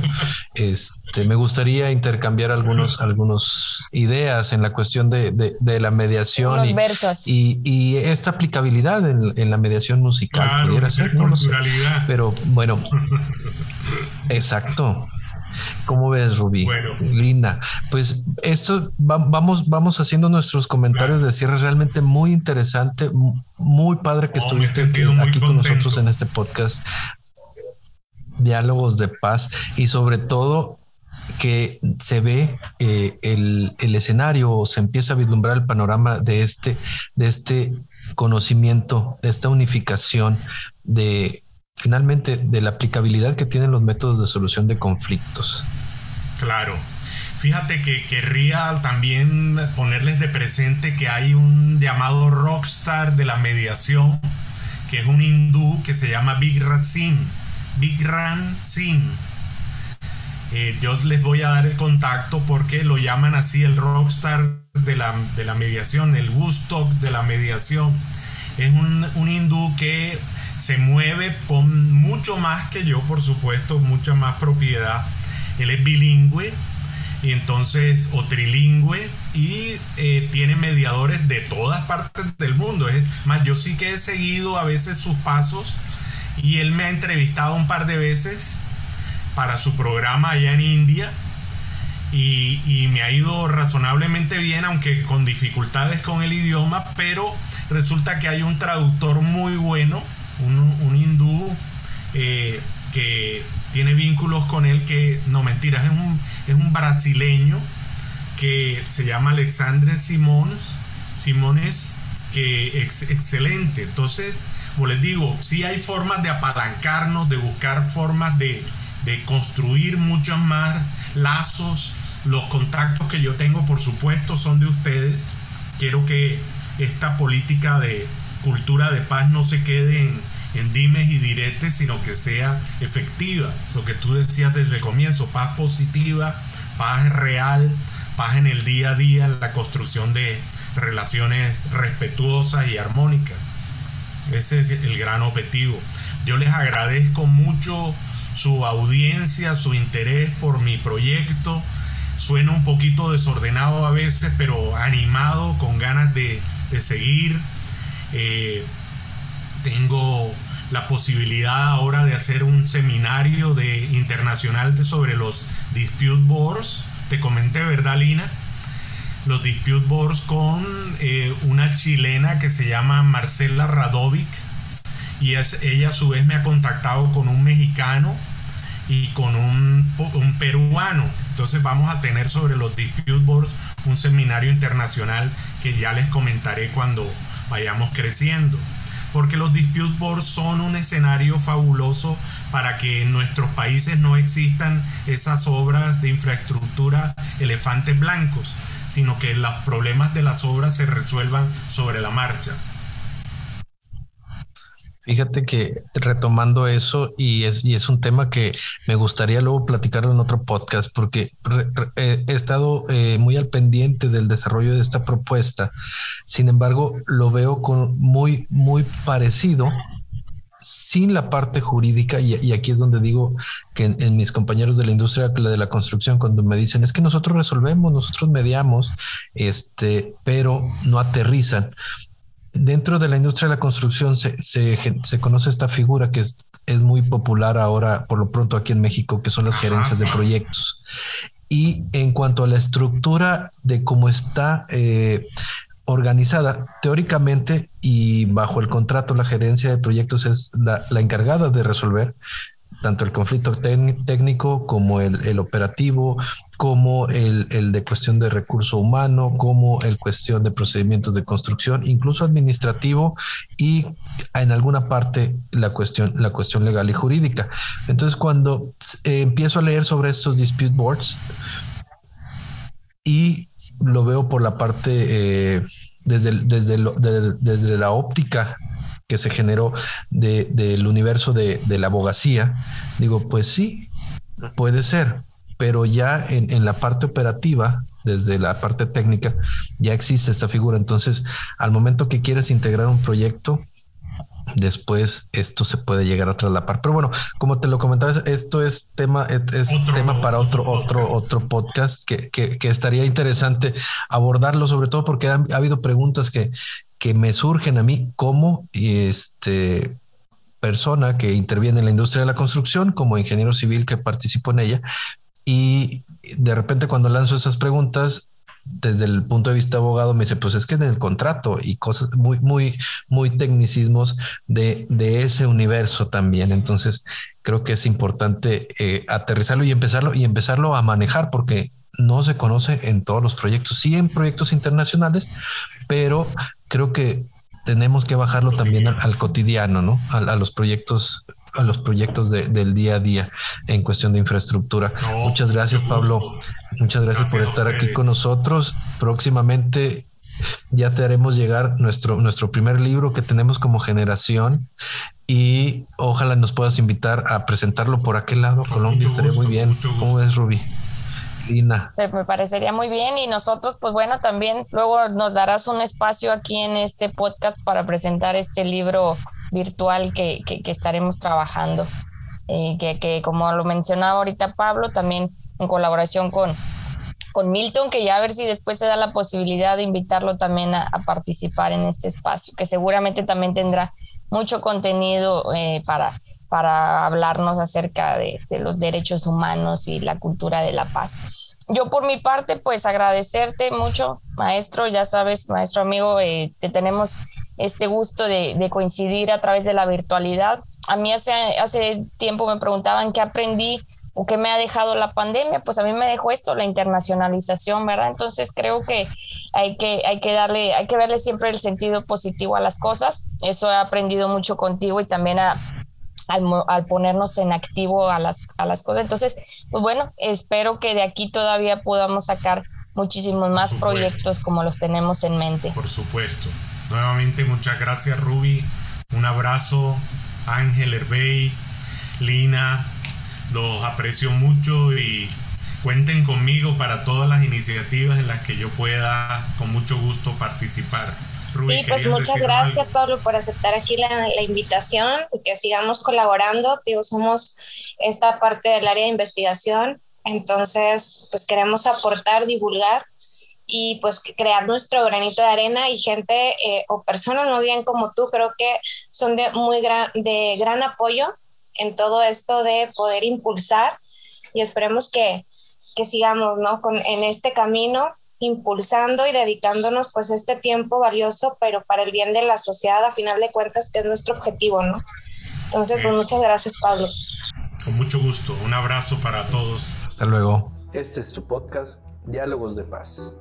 Este, me gustaría intercambiar algunos, algunos ideas en la cuestión de, de, la mediación y, y, y, esta aplicabilidad en, en la mediación musical. pudiera ser, no Pero bueno, exacto. ¿Cómo ves, Rubí? Bueno. Linda. Pues esto vamos, vamos haciendo nuestros comentarios de cierre realmente muy interesante, muy padre que estuviste aquí, con nosotros en este podcast. Diálogos de paz y sobre todo que se ve eh, el, el, escenario se empieza a vislumbrar el panorama de este, de este conocimiento, de esta unificación de finalmente de la aplicabilidad que tienen los métodos de solución de conflictos. Claro. Fíjate que querría también ponerles de presente que hay un llamado rockstar de la mediación, que es un hindú que se llama Ram Singh. Ram Singh. Eh, yo les voy a dar el contacto porque lo llaman así el rockstar de la, de la mediación, el Woodstock de la mediación. Es un, un hindú que se mueve con mucho más que yo, por supuesto, mucha más propiedad. Él es bilingüe y entonces o trilingüe y eh, tiene mediadores de todas partes del mundo. Es más, yo sí que he seguido a veces sus pasos y él me ha entrevistado un par de veces para su programa allá en India y, y, me ha ido razonablemente bien, aunque con dificultades con el idioma, pero resulta que hay un traductor muy bueno un, hindú eh, que tiene vínculos con él que, no mentiras, es un, es un brasileño que se llama Alexandre Simón Simones, que es excelente. Entonces, como les digo, sí hay formas de apalancarnos, de buscar formas de, de construir muchos más lazos. Los contactos que yo tengo, por supuesto, son de ustedes. Quiero que esta política de cultura de paz no se quede en, dimes y diretes, sino que sea efectiva. Lo que tú decías desde el comienzo, paz positiva, paz real, paz en el día a día, la construcción de relaciones respetuosas y armónicas. Ese es el gran objetivo. Yo les agradezco mucho su audiencia, su interés por mi proyecto. Suena un poquito desordenado a veces, pero animado, con ganas de, seguir. Eh, tengo la posibilidad ahora de hacer un seminario de internacional de, sobre los dispute boards. Te comenté, ¿verdad, Lina? Los dispute boards con eh, una chilena que se llama Marcela Radovic y es, ella a su vez me ha contactado con un mexicano y con un, un peruano. Entonces vamos a tener sobre los dispute boards un seminario internacional que ya les comentaré cuando vayamos creciendo porque los dispute boards son un escenario fabuloso para que en nuestros países no existan esas obras de infraestructura elefantes blancos, sino que los problemas de las obras se resuelvan sobre la marcha. Fíjate que retomando eso, y es, y es un tema que me gustaría luego platicarlo en otro podcast, porque he estado eh, muy al pendiente del desarrollo de esta propuesta. Sin embargo, lo veo con muy, muy parecido sin la parte jurídica, y, aquí es donde digo que en, mis compañeros de la industria de la construcción, cuando me dicen es que nosotros resolvemos, nosotros mediamos, este, pero no aterrizan dentro de la industria de la construcción se, se, conoce esta figura que es, es, muy popular ahora, por lo pronto aquí en México, que son las gerencias de proyectos. Y en cuanto a la estructura de cómo está eh, organizada, teóricamente y bajo el contrato, la gerencia de proyectos es la, la encargada de resolver tanto el conflicto técnico como el, operativo, como el, de cuestión de recurso humano, como el cuestión de procedimientos de construcción, incluso administrativo y en alguna parte la cuestión, la cuestión legal y jurídica. Entonces, cuando eh, empiezo a leer sobre estos dispute boards y lo veo por la parte eh, desde, desde, desde la óptica que se generó del universo de, la abogacía, digo, pues sí, puede ser, pero ya en, en, la parte operativa, desde la parte técnica, ya existe esta figura. Entonces, al momento que quieres integrar un proyecto, después esto se puede llegar a traslapar. Pero bueno, como te lo comentaba, esto es tema, es tema para otro, otro, otro podcast que, que, que, estaría interesante abordarlo, sobre todo porque ha, ha habido preguntas que, que me surgen a mí como este persona que interviene en la industria de la construcción, como ingeniero civil que participo en ella. Y de repente cuando lanzo esas preguntas, desde el punto de vista abogado, me dice, pues es que en el contrato y cosas muy, muy, muy tecnicismos de, de ese universo también. Entonces, creo que es importante eh, aterrizarlo y empezarlo y empezarlo a manejar porque no se conoce en todos los proyectos, sí en proyectos internacionales, pero creo que tenemos que bajarlo también al, cotidiano, ¿no? A, los proyectos a los proyectos del día a día en cuestión de infraestructura. Muchas gracias, Pablo. Muchas gracias, por estar aquí con nosotros. Próximamente ya te haremos llegar nuestro, nuestro primer libro que tenemos como generación y ojalá nos puedas invitar a presentarlo por aquel lado. Colombia estaría muy bien. ¿Cómo ves, Me parecería muy bien y nosotros, pues bueno, también luego nos darás un espacio aquí en este podcast para presentar este libro virtual que, estaremos trabajando, eh, que, como lo mencionaba ahorita Pablo, también en colaboración con, con Milton, que ya a ver si después se da la posibilidad de invitarlo también a, participar en este espacio, que seguramente también tendrá mucho contenido eh, para para hablarnos acerca de, los derechos humanos y la cultura de la paz. Yo por mi parte, pues agradecerte mucho, maestro, ya sabes, maestro amigo, eh, que tenemos este gusto de, coincidir a través de la virtualidad. A mí hace, hace tiempo me preguntaban qué aprendí o qué me ha dejado la pandemia, pues a mí me dejó esto, la internacionalización, ¿verdad? Entonces creo que hay que, hay que darle, hay que verle siempre el sentido positivo a las cosas. Eso he aprendido mucho contigo y también a, al, ponernos en activo a las, a las cosas. Entonces, pues bueno, espero que de aquí todavía podamos sacar muchísimos más proyectos como los tenemos en mente. Por supuesto. Nuevamente, muchas gracias, Ruby. Un abrazo, Ángel Herbey, Lina. Los aprecio mucho y cuenten conmigo para todas las iniciativas en las que yo pueda con mucho gusto participar. Sí, pues muchas gracias Pablo por aceptar aquí la, la, invitación y que sigamos colaborando. Digo, somos esta parte del área de investigación entonces, pues queremos aportar, divulgar y pues crear nuestro granito de arena y gente eh, o personas no bien como tú, creo que son de muy gran, de gran apoyo en todo esto de poder impulsar y esperemos que, que sigamos, ¿no? Con, en este camino impulsando y dedicándonos pues este tiempo valioso, pero para el bien de la sociedad, a final de cuentas, que es nuestro objetivo, ¿no? Entonces, pues muchas gracias, Pablo. Con mucho gusto. Un abrazo para todos. Hasta luego. Este es tu podcast, Diálogos de Paz.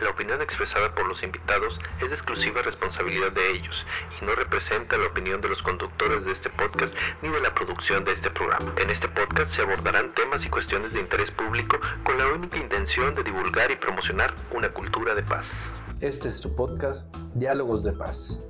La opinión expresada por los invitados es de exclusiva responsabilidad de ellos y no representa la opinión de los conductores de este podcast ni de la producción de este programa. En este podcast se abordarán temas y cuestiones de interés público con la única intención de divulgar y promocionar una cultura de paz. Este es tu podcast, Diálogos de Paz.